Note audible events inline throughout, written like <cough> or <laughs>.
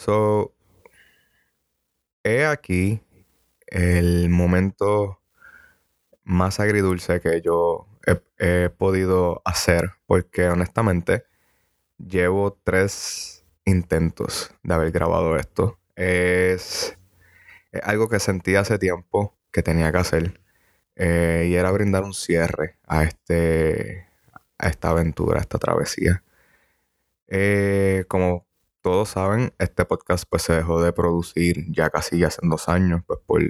So, he aquí el momento más agridulce que yo he, podido hacer, porque honestamente llevo tres intentos de haber grabado esto. Es, algo que sentí hace tiempo que tenía que hacer eh, y era brindar un cierre a, este, a esta aventura, a esta travesía. Eh, como todos saben, este podcast pues se dejó de producir ya casi hace dos años, pues por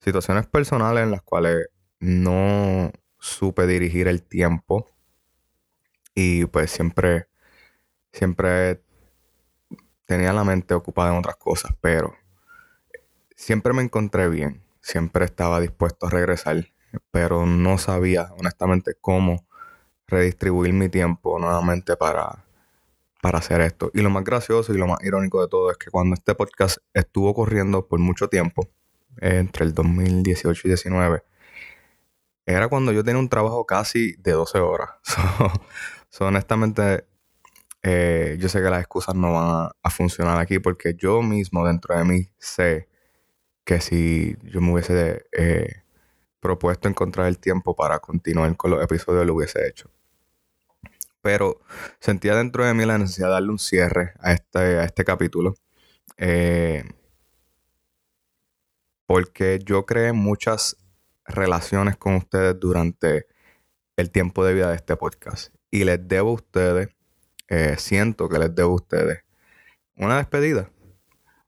situaciones personales en las cuales no supe dirigir el tiempo. Y pues siempre, siempre tenía la mente ocupada en otras cosas, pero siempre me encontré bien, siempre estaba dispuesto a regresar, pero no sabía honestamente cómo redistribuir mi tiempo nuevamente para para hacer esto. Y lo más gracioso y lo más irónico de todo es que cuando este podcast estuvo corriendo por mucho tiempo, entre el 2018 y 2019, era cuando yo tenía un trabajo casi de 12 horas. <laughs> So, honestamente, eh, yo sé que las excusas no van a, funcionar aquí porque yo mismo dentro de mí sé que si yo me hubiese eh, propuesto encontrar el tiempo para continuar con los episodios, lo hubiese hecho pero sentía dentro de mí la necesidad de darle un cierre a este, a este capítulo. Eh, porque yo creé muchas relaciones con ustedes durante el tiempo de vida de este podcast. Y les debo a ustedes, eh, siento que les debo a ustedes una despedida.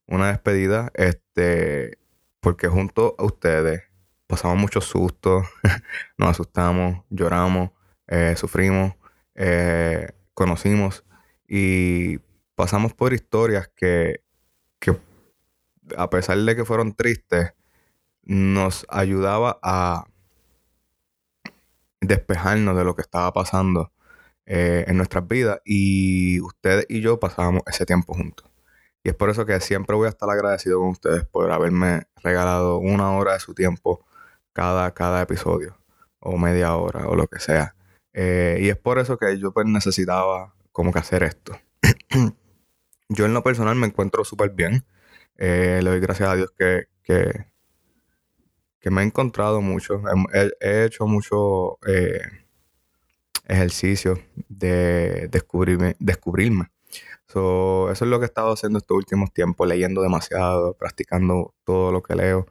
Una despedida, este, porque junto a ustedes pasamos muchos sustos, <laughs> nos asustamos, lloramos, eh, sufrimos, eh, conocimos y pasamos por historias que, a pesar de que fueron tristes, nos ayudaba a despejarnos de lo que estaba pasando eh, en nuestras vidas y ustedes y yo pasábamos ese tiempo juntos. Y es por eso que siempre voy a estar agradecido con ustedes por haberme regalado una hora de su tiempo cada, cada episodio, o media hora, o lo que sea. Eh, y es por eso que yo pues necesitaba como hacer esto. <clears throat> yo en lo personal me encuentro súper bien. Eh, le doy gracias a Dios que, que, me he encontrado mucho. He, hecho mucho eh, ejercicio de descubrirme. descubrirme. eso es lo que he estado haciendo estos últimos tiempos, leyendo demasiado, practicando todo lo que leo.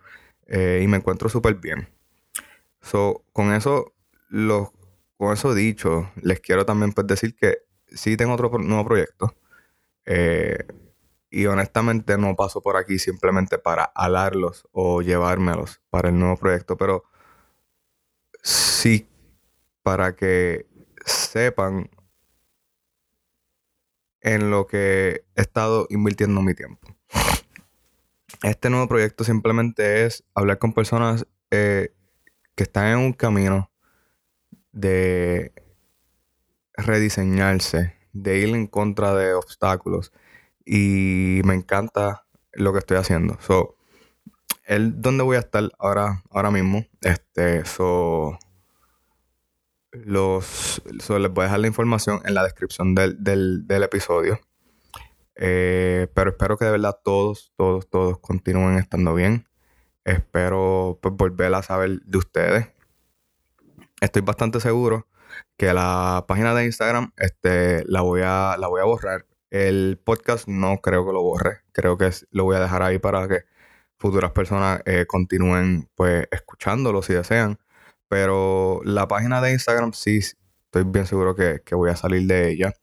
y me encuentro súper bien. So, con eso, los con eso dicho, les quiero también pues, decir que sí tengo otro nuevo proyecto. Eh, y honestamente no paso por aquí simplemente para alarlos o llevármelos para el nuevo proyecto, pero sí para que sepan en lo que he estado invirtiendo mi tiempo. Este nuevo proyecto simplemente es hablar con personas eh, que están en un camino de rediseñarse, de ir en contra de obstáculos. Y me encanta lo que estoy haciendo. So, el donde voy a estar ahora, ahora mismo. Este, so, los, les voy a dejar la información en la descripción del, episodio. Eh, pero espero que de verdad todos, todos, todos continúen estando bien. Espero pues, volver a saber de ustedes estoy bastante seguro que la página de Instagram este, la, voy a, la voy a borrar. El podcast no creo que lo borre. Creo que lo voy a dejar ahí para que futuras personas eh, continúen pues escuchándolo si desean. Pero la página de Instagram sí estoy bien seguro que, voy a salir de ella.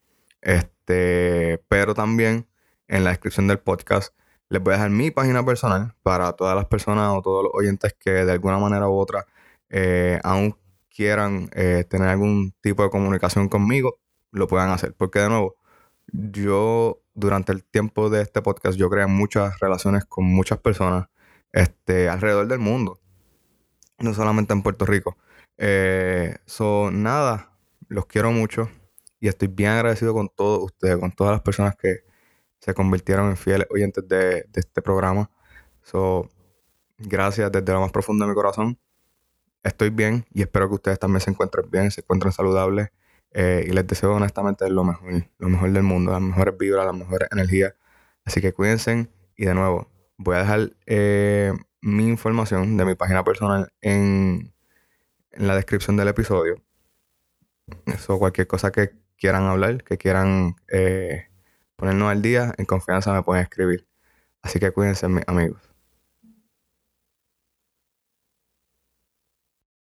Este, pero también en la descripción del podcast les voy a dejar mi página personal para todas las personas o todos los oyentes que de alguna manera u otra eh, aún quieran eh, tener algún tipo de comunicación conmigo, lo puedan hacer. Porque de nuevo, yo durante el tiempo de este podcast, yo creé muchas relaciones con muchas personas este, alrededor del mundo. No solamente en Puerto Rico. Eh, son nada, los quiero mucho y estoy bien agradecido con todos ustedes, con todas las personas que se convirtieron en fieles oyentes de, de este programa. So, gracias desde lo más profundo de mi corazón estoy bien y espero que ustedes también se encuentren bien, se encuentren saludables eh, y les deseo honestamente lo mejor, lo mejor del mundo, las mejores vibras, las mejores energías Así que cuídense y de nuevo, voy a dejar eh, mi información de mi página personal en, la descripción del episodio. Eso, cualquier cosa que quieran hablar, que quieran eh, ponernos al día, en confianza me pueden escribir. Así que cuídense, mis amigos.